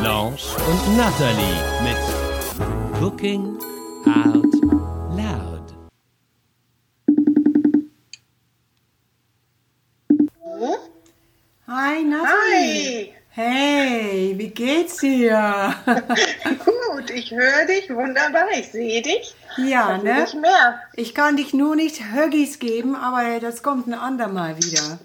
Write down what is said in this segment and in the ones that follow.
Blanche und Natalie mit Cooking Out Loud. Hi Natalie. Hi. Hey, wie geht's dir? Gut, ich höre dich wunderbar, ich sehe dich. ja, ne? ich mehr. Ich kann dich nur nicht Huggies geben, aber das kommt ein andermal wieder.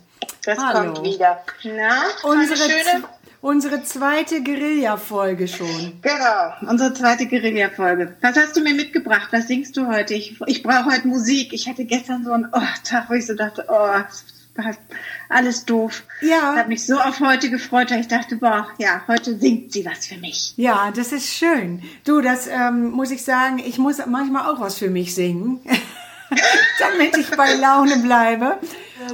Das Hallo. kommt wieder. Na, Unsere, eine schöne. Unsere zweite Guerilla-Folge schon. Genau, unsere zweite Guerilla-Folge. Was hast du mir mitgebracht? Was singst du heute? Ich, ich brauche heute Musik. Ich hatte gestern so einen oh, Tag, wo ich so dachte, oh, alles doof. Ja. Ich habe mich so auf heute gefreut, weil ich dachte, boah, ja, heute singt sie was für mich. Ja, das ist schön. Du, das ähm, muss ich sagen, ich muss manchmal auch was für mich singen, damit ich bei Laune bleibe.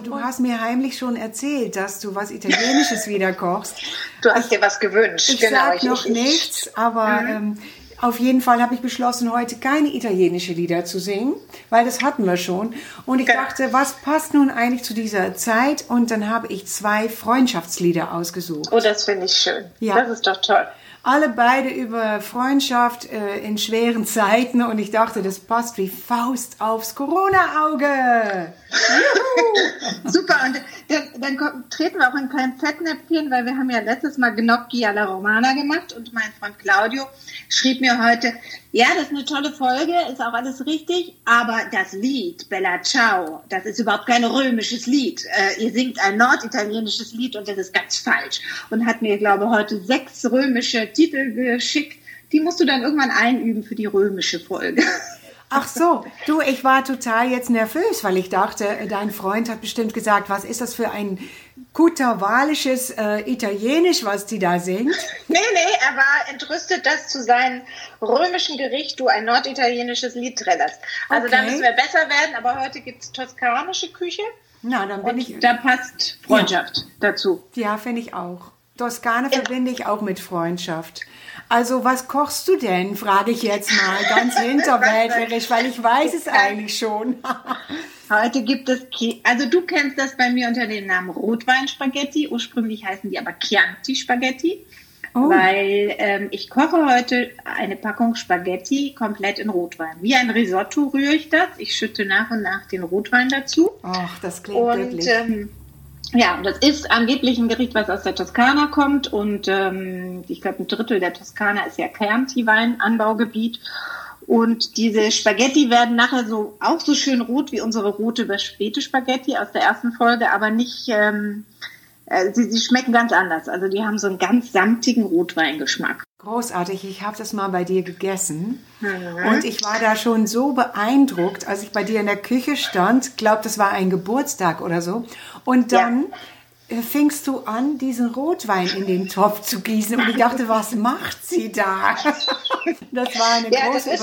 Du hast mir heimlich schon erzählt, dass du was Italienisches wieder kochst. Du hast dir was gewünscht. Ich genau. sag noch ich, Mhm. ich, nichts, aber ähm, auf jeden Fall habe ich beschlossen, heute keine italienische Lieder zu singen, weil das hatten wir schon. Und ich Genau. dachte, was passt nun eigentlich zu dieser Zeit? Und dann habe ich zwei Freundschaftslieder ausgesucht. Oh, das finde ich schön. Ja. Das ist doch toll. Alle beide über Freundschaft äh, in schweren Zeiten. Und ich dachte, das passt wie Faust aufs Corona-Auge. Super, und dann, dann treten wir auch in kein Fettnäpfchen, weil wir haben ja letztes Mal Gnocchi alla Romana gemacht. Und mein Freund Claudio schrieb mir heute, ja, das ist eine tolle Folge, ist auch alles richtig, aber das Lied Bella Ciao, das ist überhaupt kein römisches Lied. Äh, ihr singt ein norditalienisches Lied und das ist ganz falsch. Und hat mir, glaube ich, heute sechs römische Titel geschickt. Die musst du dann irgendwann einüben für die römische Folge. Ach so, du, ich war total jetzt nervös, weil ich dachte, äh, dein Freund hat bestimmt gesagt, was ist das für ein kutawalisches äh, Italienisch, was die da singt? Nee, nee, er war entrüstet, dass zu seinem römischen Gericht du ein norditalienisches Lied trällerst. Also da Okay. müssen wir besser werden, aber heute gibt's toskanische Küche Na, dann bin und ich, da passt Freundschaft dazu. ja, finde ich auch. Toskana verbinde ich auch mit Freundschaft. Also, was kochst du denn, frage ich jetzt mal, ganz hinterwäldlerisch, weil ich weiß es eigentlich schon. Heute gibt es, also du kennst das bei mir unter dem Namen Rotweinspaghetti. Ursprünglich heißen die aber Chianti Spaghetti. Oh. Weil ähm, ich koche heute eine Packung Spaghetti komplett in Rotwein. Wie ein Risotto rühre ich das. Ich schütte nach und nach den Rotwein dazu. Ach, das klingt Und wirklich. ähm, ja, das ist angeblich ein Gericht, was aus der Toskana kommt. Und ähm, ich glaube, ein Drittel der Toskana ist ja Chianti-Weinanbaugebiet. Und diese Spaghetti werden nachher so auch so schön rot wie unsere rote späte Spaghetti aus der ersten Folge, aber nicht. Ähm, äh, sie, sie schmecken ganz anders. Also die haben so einen ganz samtigen Rotweingeschmack. Großartig, ich habe das mal bei dir gegessen Mhm. und ich war da schon so beeindruckt, als ich bei dir in der Küche stand, glaube das war ein Geburtstag oder so, und Ja. dann äh, fingst du an, diesen Rotwein in den Topf zu gießen und ich dachte, was macht sie da? Das war eine Ja, große ist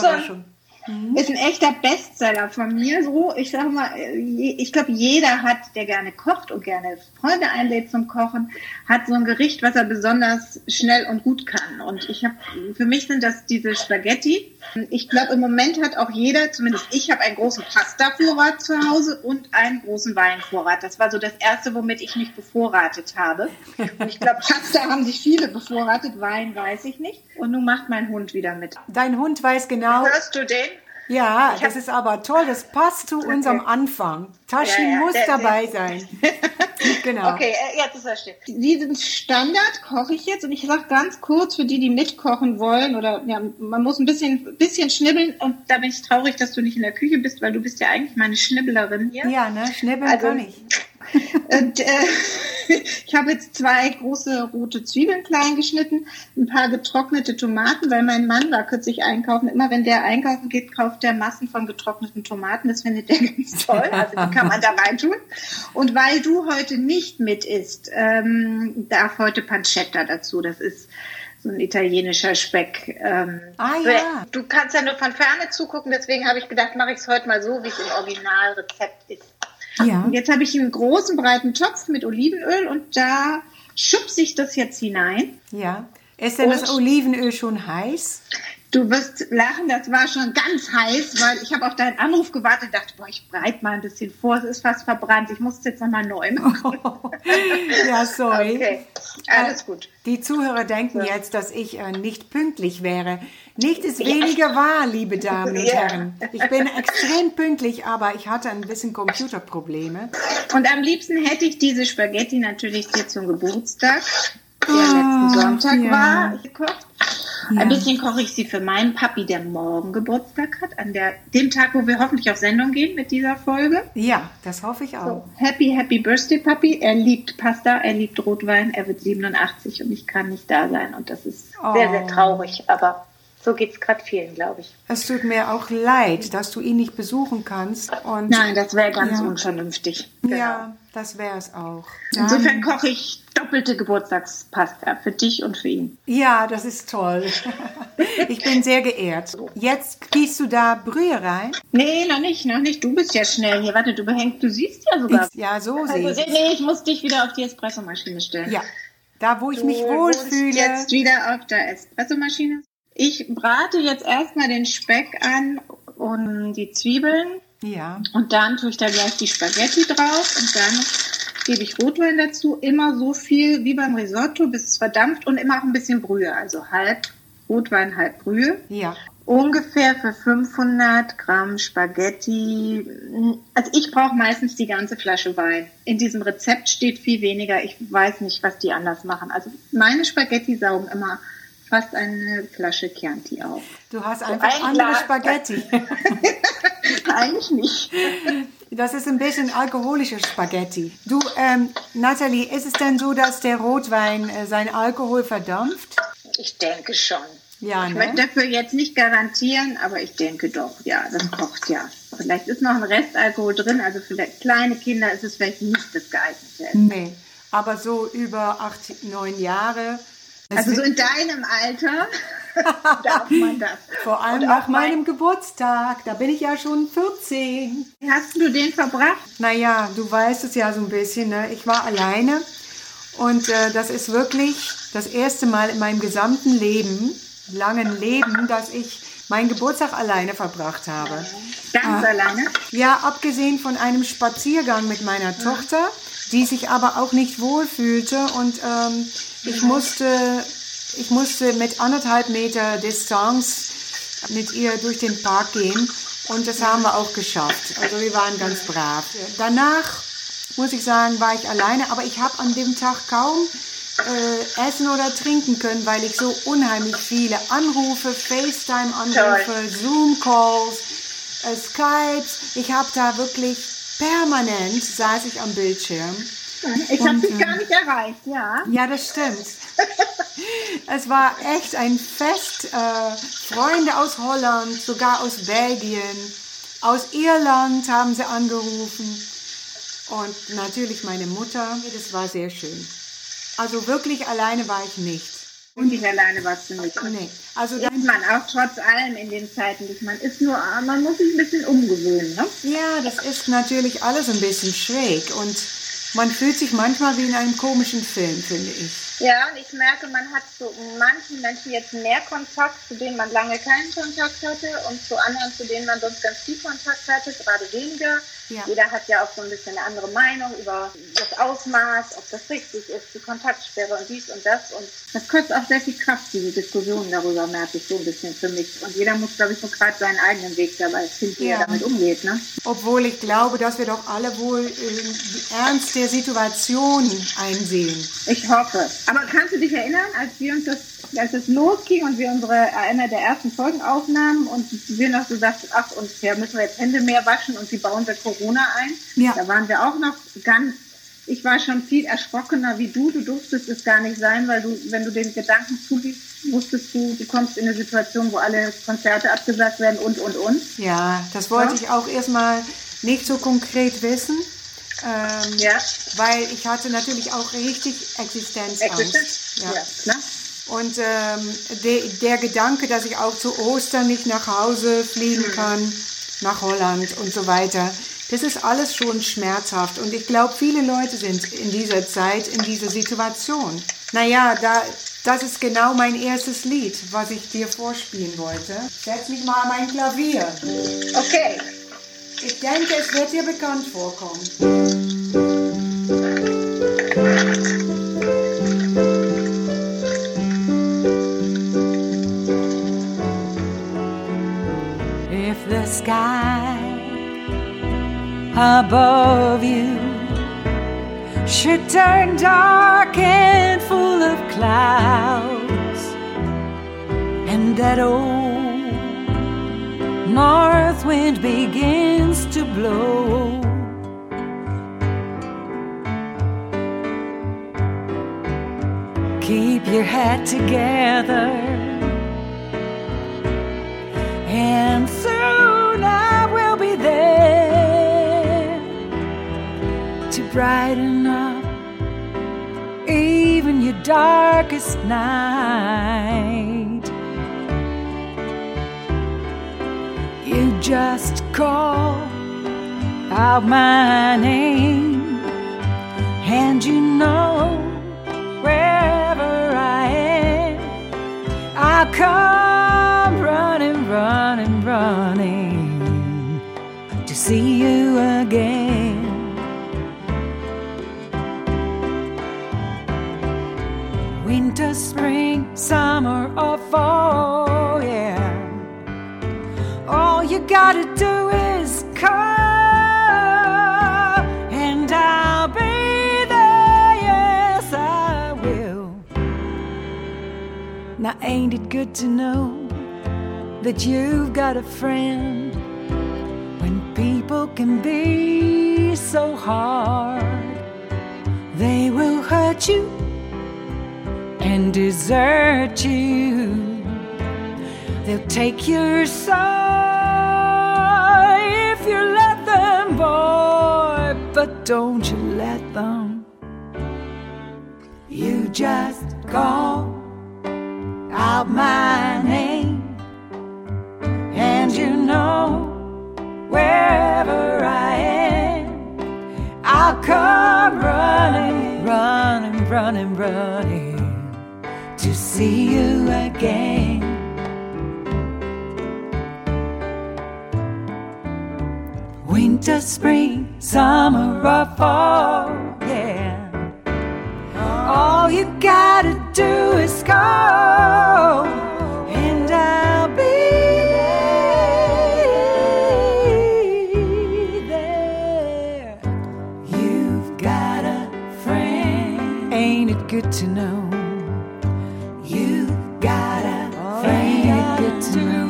Überraschung. Ist ein echter Bestseller von mir. So, ich sag mal, ich glaube, jeder hat, der gerne kocht und gerne Freunde einlädt zum Kochen, hat so ein Gericht, was er besonders schnell und gut kann. Und ich habe, für mich sind das diese Spaghetti. Ich glaube, im Moment hat auch jeder, zumindest ich, habe einen großen Pasta-Vorrat zu Hause und einen großen Weinvorrat. Das war so das erste, womit ich mich bevorratet habe. Und ich glaube, Pasta haben sich viele bevorratet, Wein weiß ich nicht. Und nun macht mein Hund wieder mit. Dein Hund weiß genau, Hörst du den? Ja, Ich das ist aber toll, das passt zu unserem Anfang. Tashi Ja, ja, muss der- der- dabei sein. Genau. Okay, äh, jetzt ist er still. Diesen Standard koche ich jetzt und ich sage ganz kurz für die, die mitkochen wollen oder ja, man muss ein bisschen, bisschen schnibbeln und da bin ich traurig, dass du nicht in der Küche bist, weil du bist ja eigentlich meine Schnibblerin hier. Ja, ne, schnibbeln Also- kann ich. Und äh, ich habe jetzt zwei große rote Zwiebeln klein geschnitten, ein paar getrocknete Tomaten, weil mein Mann war kürzlich einkaufen. Immer wenn der einkaufen geht, kauft der Massen von getrockneten Tomaten. Das findet er ganz toll. Also die kann man da reintun. Und weil du heute nicht mit isst, ähm, darf heute Pancetta dazu. Das ist so ein italienischer Speck. Ähm, Ah, ja. Du kannst ja nur von Ferne zugucken, deswegen habe ich gedacht, mache ich es heute mal so, wie es im Originalrezept ist. Ja. Und jetzt habe ich einen großen, breiten Topf mit Olivenöl und da schubse ich das jetzt hinein. Ja. Ist denn das Und- Olivenöl schon heiß? Du wirst lachen, das war schon ganz heiß, weil ich habe auf deinen Anruf gewartet und dachte, boah, ich breite mal ein bisschen vor, es ist fast verbrannt, ich muss es jetzt nochmal neu machen. ja, sorry. Okay, alles gut. Die Zuhörer denken jetzt, dass ich äh, nicht pünktlich wäre. Nicht ist weniger wahr, liebe Damen und Ja. Herren. Ich bin extrem pünktlich, aber ich hatte ein bisschen Computerprobleme. Und am liebsten hätte ich diese Spaghetti natürlich dir zum Geburtstag, der Ah, letzten Sonntag ja. war, gekocht. Ja. Ein bisschen koche ich sie für meinen Papi, der morgen Geburtstag hat, an der, dem Tag, wo wir hoffentlich auf Sendung gehen mit dieser Folge. Ja, das hoffe ich auch. Happy, happy Birthday, Papi. Er liebt Pasta, er liebt Rotwein, er wird 87 und ich kann nicht da sein. Und das ist sehr, sehr Oh. traurig. Aber so geht es gerade vielen, glaube ich. Es tut mir auch leid, dass du ihn nicht besuchen kannst. Und Nein, das wäre ganz Ja. unvernünftig. Genau. ja, das wäre es auch. Insofern koche ich doppelte Geburtstagspasta für dich und für ihn. Ja, das ist toll. Ich bin sehr geehrt. Jetzt gießt du da Brühe rein. Nee, noch nicht, noch nicht. Du bist ja schnell hier. Warte, du behängst, du siehst ja sogar. Ich, ja, so sehe Also, ich. nee, ich muss dich wieder auf die Espressomaschine stellen. Ja, da wo ich Du mich wohlfühle. jetzt wieder auf der Espressomaschine. Ich brate jetzt erstmal den Speck an und die Zwiebeln Ja, und dann tue ich da gleich die Spaghetti drauf und dann gebe ich Rotwein dazu. Immer so viel wie beim Risotto, bis es verdampft und immer auch ein bisschen Brühe. Also halb Rotwein, halb Brühe. ja. Ungefähr für 500 Gramm Spaghetti. Also ich brauche meistens die ganze Flasche Wein. In diesem Rezept steht viel weniger. Ich weiß nicht, was die anders machen. Also meine Spaghetti saugen immer fast eine Flasche Chianti auf. Du hast einfach ein andere Glas. Spaghetti. Eigentlich nicht. Das ist ein bisschen alkoholischer Spaghetti. Du, ähm, Nathalie, ist es denn so, dass der Rotwein äh, seinen Alkohol verdampft? Ich denke schon. Ja, Ich ne? möchte dafür jetzt nicht garantieren, aber ich denke doch, ja, das kocht ja. Vielleicht ist noch ein Restalkohol drin, also für kleine Kinder ist es vielleicht nicht das geeignete Essen. Nee, aber so über acht, neun Jahre. Also so in deinem Alter darf man das. vor allem nach auch mein- meinem Geburtstag. Da bin ich ja schon 14. Wie hast du den verbracht? Naja, du weißt es ja so ein bisschen. Ne? Ich war alleine und äh, das ist wirklich das erste Mal in meinem gesamten Leben, langen Leben, dass ich meinen Geburtstag alleine verbracht habe. Ganz alleine? Ja, abgesehen von einem Spaziergang mit meiner Tochter, die sich aber auch nicht wohlfühlte. Und ähm, ich musste, ich musste mit anderthalb Meter Distanz mit ihr durch den Park gehen. Und das haben wir auch geschafft. Also wir waren ganz brav. Danach muss ich sagen, war ich alleine, aber ich habe an dem Tag kaum äh, essen oder trinken können, weil ich so unheimlich viele Anrufe, FaceTime-Anrufe, Zoom-Calls, äh, Skypes, ich habe da wirklich permanent saß ich am Bildschirm. Ich habe dich gar nicht erreicht, ja. Ja, das stimmt. es war echt ein Fest. Äh, Freunde aus Holland, sogar aus Belgien, aus Irland haben sie angerufen. Und natürlich meine Mutter. Das war sehr schön. Also wirklich alleine war ich nicht. Und nicht alleine warst du nicht. Nee. Also dann, man auch trotz allem in den Zeiten, die man ist nur, man muss sich ein bisschen umgewöhnen, ne? ja, das ist natürlich alles ein bisschen schräg. Und man fühlt sich manchmal wie in einem komischen Film, finde ich. Ja, und ich merke, man hat zu manchen Menschen jetzt mehr Kontakt, zu denen man lange keinen Kontakt hatte und zu anderen, zu denen man sonst ganz viel Kontakt hatte, gerade weniger. Ja. Jeder hat ja auch so ein bisschen eine andere Meinung über das Ausmaß, ob das richtig ist, die Kontaktsperre und dies und das. Und das kostet auch sehr viel Kraft, diese Diskussion darüber, merke ich so ein bisschen für mich. Und jeder muss, glaube ich, so gerade seinen eigenen Weg dabei finden, wie Ja. er damit umgeht. Ne? Obwohl ich glaube, dass wir doch alle wohl äh, die Ernst der Situation einsehen. Ich hoffe. Aber kannst du dich erinnern, als wir uns das, als es losging und wir unsere einer der ersten Folgen aufnahmen und wir noch so sagten, ach, und ja, müssen wir jetzt Hände mehr waschen und sie bauen wir Corona ein. Ja. Da waren wir auch noch ganz, ich war schon viel erschrockener wie du. Du durftest es gar nicht sein, weil du, wenn du den Gedanken zuliest, wusstest du, du kommst in eine Situation, wo alle Konzerte abgesagt werden und, und, und. Ja, das wollte Ja. ich auch erstmal nicht so konkret wissen. Ähm, Ja. Weil ich hatte natürlich auch richtig Existenzangst. Existenz. Ja. Ja, klar. Und ähm, de, der Gedanke, dass ich auch zu Ostern nicht nach Hause fliegen kann, nach Holland und so weiter, das ist alles schon schmerzhaft. Und ich glaube, viele Leute sind in dieser Zeit in dieser Situation. Naja, da, das ist genau mein erstes Lied, was ich dir vorspielen wollte. Setz mich mal an mein Klavier. Okay. Ich denke, es wird dir bekannt vorkommen. Blow. Keep your head together and soon I will be there to brighten up even your darkest night. You just call out my name, and you know wherever I am, I'll come running, running, running to see you again. Winter, spring, summer, or fall, yeah. All you gotta do is call, Now, ain't it good to know that you've got a friend when people can be so hard? They will hurt you and desert you. They'll take your soul if you let them, boy. But don't you let them. You just call out my name, and you know wherever I am, I'll come running, running, running, running to see you again. Winter, spring, summer, or fall, yeah. All you gotta do is call, and I'll be there. You've got a friend, ain't it good to know? You've got a oh, friend, ain't it good to know?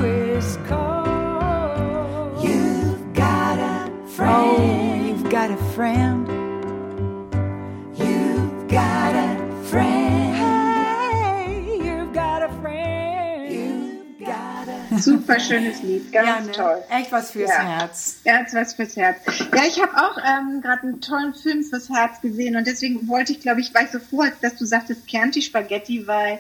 Oh, you've got a friend. Oh, you've got a friend. Super schönes Lied, ganz Ja, ne? toll. Echt was fürs Ja. Herz. Herz, was fürs Herz. Ja, ich habe auch ähm, gerade einen tollen Film fürs Herz gesehen und deswegen wollte ich, glaube ich, war ich so froh, dass du sagtest Chianti Spaghetti, weil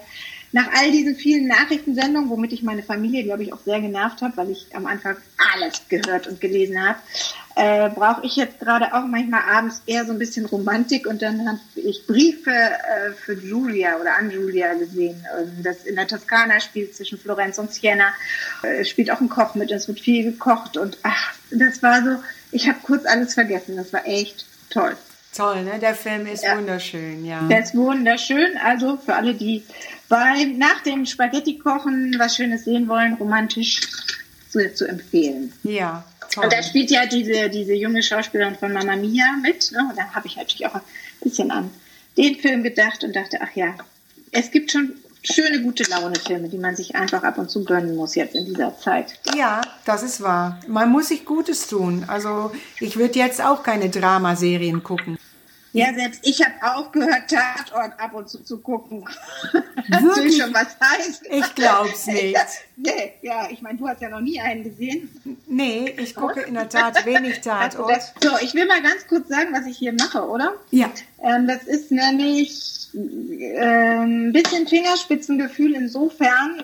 nach all diesen vielen Nachrichtensendungen, womit ich meine Familie, glaube ich, auch sehr genervt habe, weil ich am Anfang alles gehört und gelesen habe, äh, brauche ich jetzt gerade auch manchmal abends eher so ein bisschen Romantik und dann habe ich Briefe äh, für Julia oder an Julia gesehen, ähm, das in der Toskana spielt zwischen Florenz und Siena, äh, spielt auch ein Koch mit, es wird viel gekocht und ach, das war so, ich habe kurz alles vergessen, das war echt toll. Toll, ne? Der Film ist Ja. wunderschön, ja. Der ist wunderschön. Also für alle, die beim, nach dem Spaghetti kochen was Schönes sehen wollen, romantisch zu, zu empfehlen. Ja, toll. Und da spielt ja diese, diese junge Schauspielerin von Mamma Mia mit. Ne? Und da habe ich natürlich auch ein bisschen an den Film gedacht und dachte, ach ja, es gibt schon schöne, gute Laune-Filme, die man sich einfach ab und zu gönnen muss jetzt in dieser Zeit. Ja, das ist wahr. Man muss sich Gutes tun. Also ich würde jetzt auch keine Dramaserien gucken. Ja, selbst ich habe auch gehört, Tatort ab und zu zu gucken. Das will schon was heißt. Ich glaub's nicht. Nee, ja, ich meine, du hast ja noch nie einen gesehen. Nee, ich gucke in der Tat wenig Tatort. So, ich will mal ganz kurz sagen, was ich hier mache, oder? Ja. Ähm, das ist nämlich ähm, ein bisschen Fingerspitzengefühl insofern,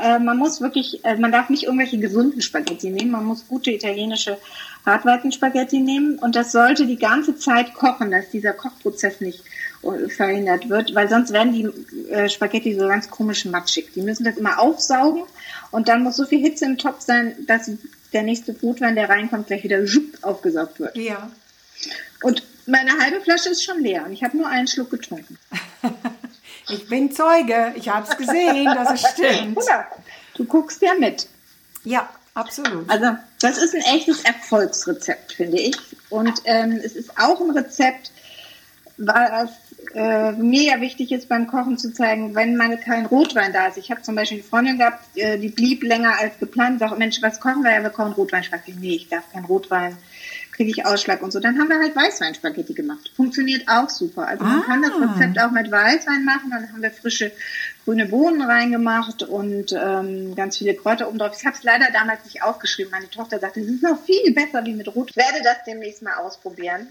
äh, man muss wirklich, äh, man darf nicht irgendwelche gesunden Spaghetti nehmen, man muss gute italienische Hartweizenspaghetti nehmen und das sollte die ganze Zeit kochen, dass dieser Kochprozess nicht äh, verhindert wird, weil sonst werden die äh, Spaghetti so ganz komisch matschig. Die müssen das immer aufsaugen und dann muss so viel Hitze im Topf sein, dass der nächste Brotwein, der reinkommt, gleich wieder schupp aufgesaugt wird. Ja. Und meine halbe Flasche ist schon leer und ich habe nur einen Schluck getrunken. Ich bin Zeuge. Ich habe es gesehen, dass es stimmt. Oder? Du guckst ja mit. Ja, absolut. Also das ist ein echtes Erfolgsrezept, finde ich. Und ähm, es ist auch ein Rezept, was äh, mir ja wichtig ist beim Kochen zu zeigen, wenn mal kein Rotwein da ist. Ich habe zum Beispiel eine Freundin gehabt, äh, die blieb länger als geplant. Sag, Mensch, was kochen wir? Ja, wir kochen Rotwein. Spaghetti. Nee, ich darf kein Rotwein. Kriege ich Ausschlag und so. Dann haben wir halt Weißweinspaghetti gemacht. Funktioniert auch super. Also man kann das Ah. Rezept auch mit Weißwein machen. Dann haben wir frische grüne Bohnen reingemacht und ähm, ganz viele Kräuter oben drauf. Ich habe es leider damals nicht aufgeschrieben. Meine Tochter sagte, es ist noch viel besser wie mit Rot. Ich werde das demnächst mal ausprobieren.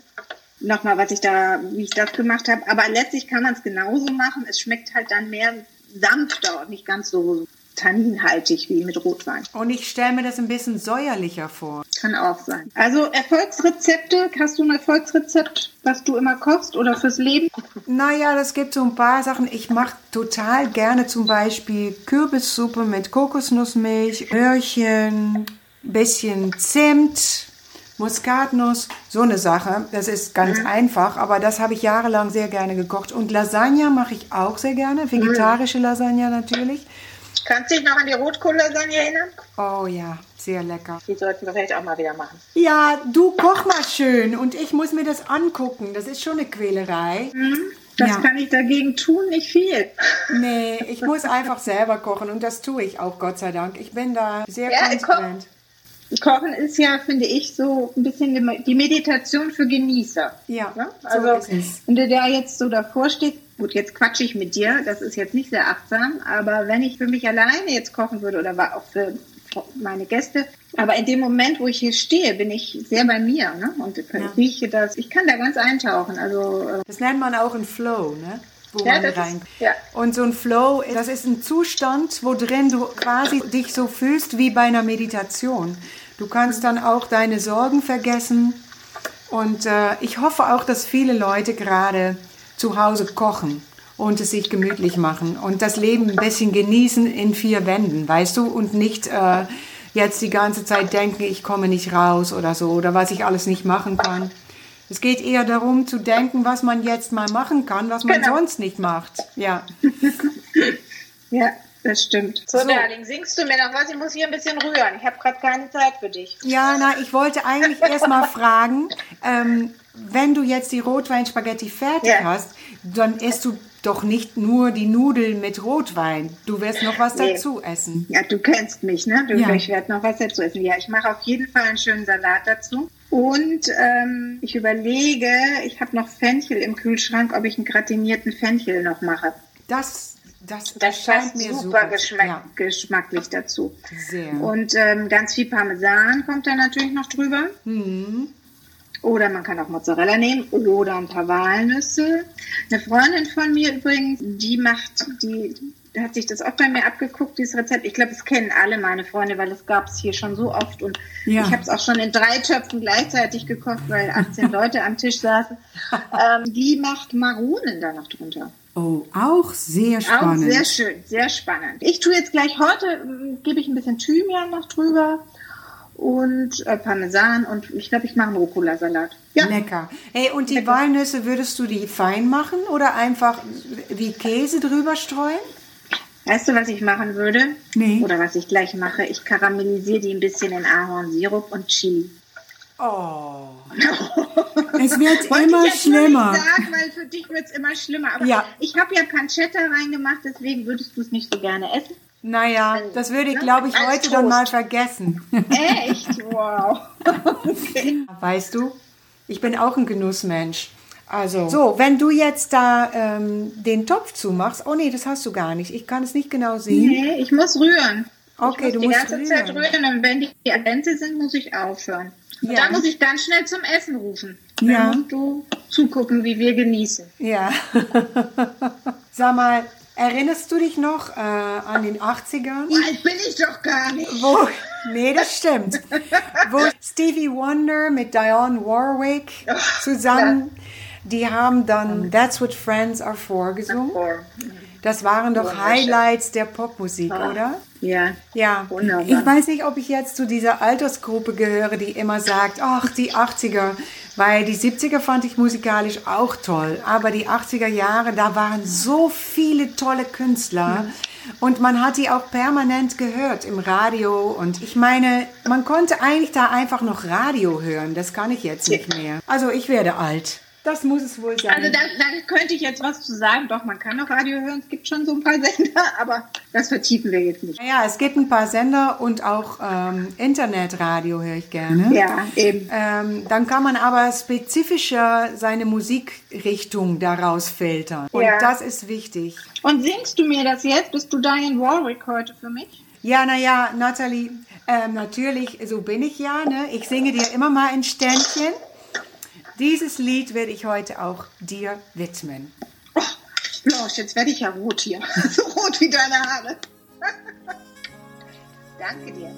Nochmal, was ich da, wie ich das gemacht habe. Aber letztlich kann man es genauso machen. Es schmeckt halt dann mehr sanfter und nicht ganz so tanninhaltig wie mit Rotwein. Und ich stelle mir das ein bisschen säuerlicher vor. Kann auch sein. Also Erfolgsrezepte, hast du ein Erfolgsrezept, was du immer kochst oder fürs Leben? Naja, das gibt so ein paar Sachen. Ich mache total gerne zum Beispiel Kürbissuppe mit Kokosnussmilch, Röhrchen, bisschen Zimt, Muskatnuss, so eine Sache. Das ist ganz einfach, aber das habe ich jahrelang sehr gerne gekocht. Und Lasagne mache ich auch sehr gerne, vegetarische Lasagne natürlich. Kannst du dich noch an die Rotkohl-Lasagne erinnern? Oh ja, sehr lecker. Die sollten wir vielleicht auch mal wieder machen. Ja, du koch mal schön und ich muss mir das angucken. Das ist schon eine Quälerei. Das Ja. kann ich dagegen tun, nicht viel. Nee, ich muss einfach selber kochen und das tue ich auch, Gott sei Dank. Ich bin da sehr Ja, konsequent. Kochen ist ja, finde ich, so ein bisschen die- Meditation für Genießer. Ja, Ne? so Also, es. wenn du da jetzt so davor stehst, gut, jetzt quatsche ich mit dir, das ist jetzt nicht sehr achtsam, aber wenn ich für mich alleine jetzt kochen würde oder auch für meine Gäste, aber in dem Moment, wo ich hier stehe, bin ich sehr bei mir ne? und rieche das. Ich kann da ganz eintauchen. Also äh, Das nennt man auch ein Flow, ne? Wo Ja, man das ist- rein. ja. Und so ein Flow, das ist ein Zustand, wo drin du quasi dich so fühlst wie bei einer Meditation. Du kannst dann auch deine Sorgen vergessen. Und äh, ich hoffe auch, dass viele Leute gerade zu Hause kochen und es sich gemütlich machen und das Leben ein bisschen genießen in vier Wänden, weißt du? Und nicht äh, jetzt die ganze Zeit denken, ich komme nicht raus oder so oder was ich alles nicht machen kann. Es geht eher darum zu denken, was man jetzt mal machen kann, was man Genau. sonst nicht macht. Ja. ja, das stimmt. So, So. Darling, singst du mir noch was? Ich muss hier ein bisschen rühren. Ich habe gerade keine Zeit für dich. Ja, na, ich wollte eigentlich erst mal fragen, ähm, wenn du jetzt die Rotweinspaghetti fertig Ja. hast, dann isst du doch nicht nur die Nudeln mit Rotwein. Du wirst noch was Nee. dazu essen. Ja, du kennst mich, ne? Du, Ja. Ich werde noch was dazu essen. Ja, ich mache auf jeden Fall einen schönen Salat dazu. Und ähm, ich überlege, ich habe noch Fenchel im Kühlschrank, ob ich einen gratinierten Fenchel noch mache. Das, das, Das scheint passt mir super, super. geschmack, Ja, geschmacklich dazu. sehr. Und ähm, ganz viel Parmesan kommt da natürlich noch drüber. Mhm. Oder man kann auch Mozzarella nehmen oder ein paar Walnüsse. Eine Freundin von mir übrigens, die macht, die hat sich das auch bei mir abgeguckt, dieses Rezept. Ich glaube, es kennen alle meine Freunde, weil es gab es hier schon so oft. Und Ja. ich habe es auch schon in drei Töpfen gleichzeitig gekocht, weil 18 Leute am Tisch saßen. Ähm, die macht Maronen da noch drunter. Oh, auch sehr spannend. Auch sehr schön, sehr spannend. Ich tue jetzt gleich heute, ähm, gebe ich ein bisschen Thymian noch drüber und äh, Parmesan und ich glaube, ich mache einen Rucola-Salat. Ja, Lecker. Hey, und die Walnüsse, würdest du die fein machen oder einfach wie Käse drüber streuen? weißt du, was ich machen würde? Nee. Oder was ich gleich mache? Ich karamellisiere die ein bisschen in Ahornsirup und Chili. Oh. Es wird immer ich schlimmer. nicht sagen, weil für dich wird es immer schlimmer. Aber Ja. ich habe ja Pancetta reingemacht, deswegen würdest du es nicht so gerne essen. Naja, das würde ich, glaube ich, heute dann Toast. mal vergessen. Echt? Wow. okay. Weißt du, ich bin auch ein Genussmensch. Also, so, wenn du jetzt da ähm, den Topf zumachst, oh nee, das hast du gar nicht. Ich kann es nicht genau sehen. Nee, ich muss rühren. Okay, ich du muss die musst ganze rühren. Zeit rühren und wenn die Adente sind, muss ich aufhören. Und Ja. dann muss ich ganz schnell zum Essen rufen. Ja. Dann musst du zugucken, wie wir genießen. Ja. Sag mal, erinnerst du dich noch äh, an den 80ern? Alt bin ich doch gar nicht. Wo, nee, das stimmt. Wo Stevie Wonder mit Dionne Warwick zusammen, die haben dann That's What Friends Are For gesungen. Das waren doch Highlights der Popmusik, oder? Ja. Ja, Wunderbar. ich weiß nicht, ob ich jetzt zu dieser Altersgruppe gehöre, die immer sagt, ach, die 80er, weil die 70er fand ich musikalisch auch toll, aber die 80er Jahre, da waren so viele tolle Künstler. Und man hat die auch permanent gehört im Radio. Und ich meine, man konnte eigentlich da einfach noch Radio hören, das kann ich jetzt nicht mehr. Also ich werde alt. Das muss es wohl sein. Also da, da könnte ich jetzt was zu sagen. Doch, man kann auch Radio hören. Es gibt schon so ein paar Sender, aber das vertiefen wir jetzt nicht. ja, es gibt ein paar Sender und auch ähm, Internetradio höre ich gerne. Ja, eben. Ähm, dann kann man aber spezifischer seine Musikrichtung daraus filtern. Und Ja. das ist wichtig. Und singst du mir das jetzt? Bist du Diane Warwick heute für mich? Ja, naja, Nathalie, ähm, natürlich, so bin ich ja. Ne? Ich singe dir immer mal ein Ständchen. Dieses Lied werde ich heute auch dir widmen. Oh, Blanche, jetzt werde ich ja rot hier. so rot wie deine Haare. Danke dir.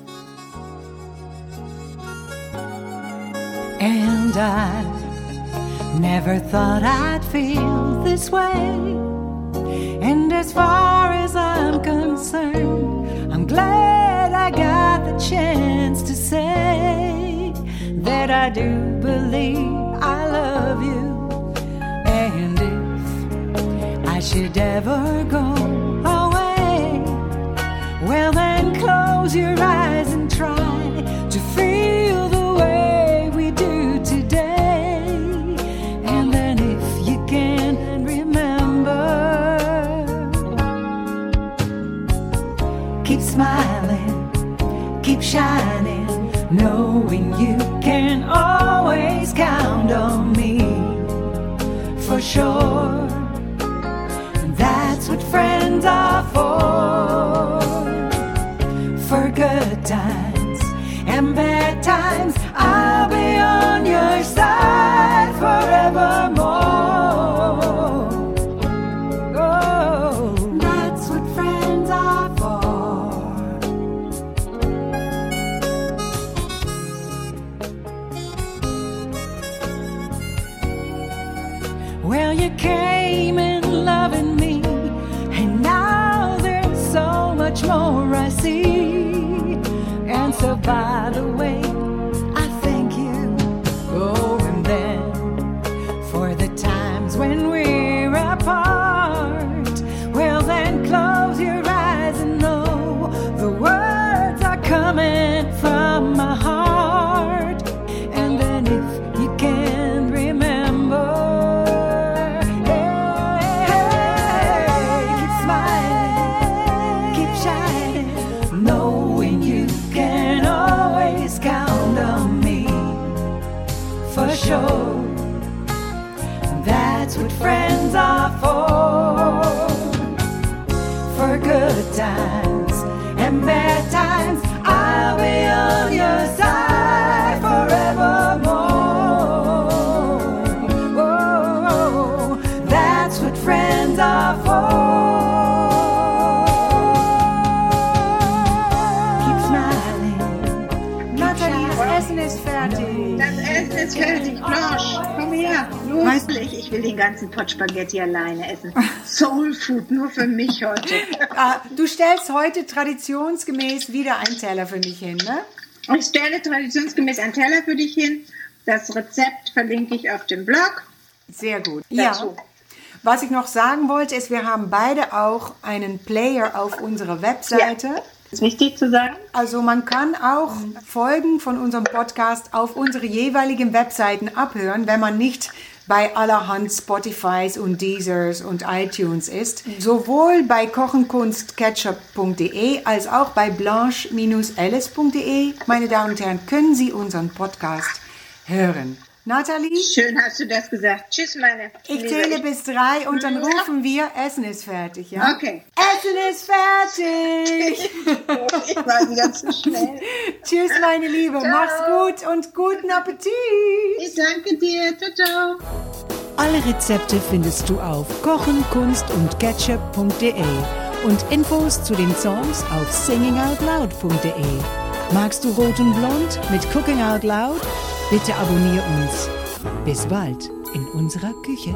And I never thought I'd feel this way. And as far as I'm concerned, I'm glad I got the chance to say that I do believe I love you. And if I should ever go away, well, then close your eyes and try to feel the way we do today. And then, if you can remember, keep smiling, keep shining, knowing you can always count sure. That's what friends are for. For good times and bad times, I'll be on your side acabado. Will den ganzen Pot Spaghetti alleine essen. Soul Food, nur für mich heute. Ah, du stellst heute traditionsgemäß wieder einen Teller für mich hin, ne? Ich stelle traditionsgemäß einen Teller für dich hin. Das Rezept verlinke ich auf dem Blog. Sehr gut. Ja. Dazu. Was ich noch sagen wollte, ist, wir haben beide auch einen Player auf unserer Webseite. Ist wichtig zu sagen. Also man kann auch Folgen von unserem Podcast auf unsere jeweiligen Webseiten abhören, wenn man nicht bei allerhand Spotifys und Deezers und iTunes ist. Sowohl bei kochenkunstketchup.de als auch bei blanche-alice.de. Meine Damen und Herren, können Sie unseren Podcast hören. Nathalie? Schön hast du das gesagt. Tschüss, meine. Ich Liebe. zähle bis drei und dann rufen wir, Essen ist fertig, ja? Okay. Essen ist fertig! Ich war wieder zu schnell. Tschüss, meine Liebe. Mach's gut und guten Appetit! Ich danke dir. Ciao, ciao. Alle Rezepte findest du auf kochen, kunst und ketchup.de und Infos zu den Songs auf singingoutloud.de. Magst du Rot und Blond mit Cooking Out Loud? Bitte abonnier uns. Bis bald in unserer Küche.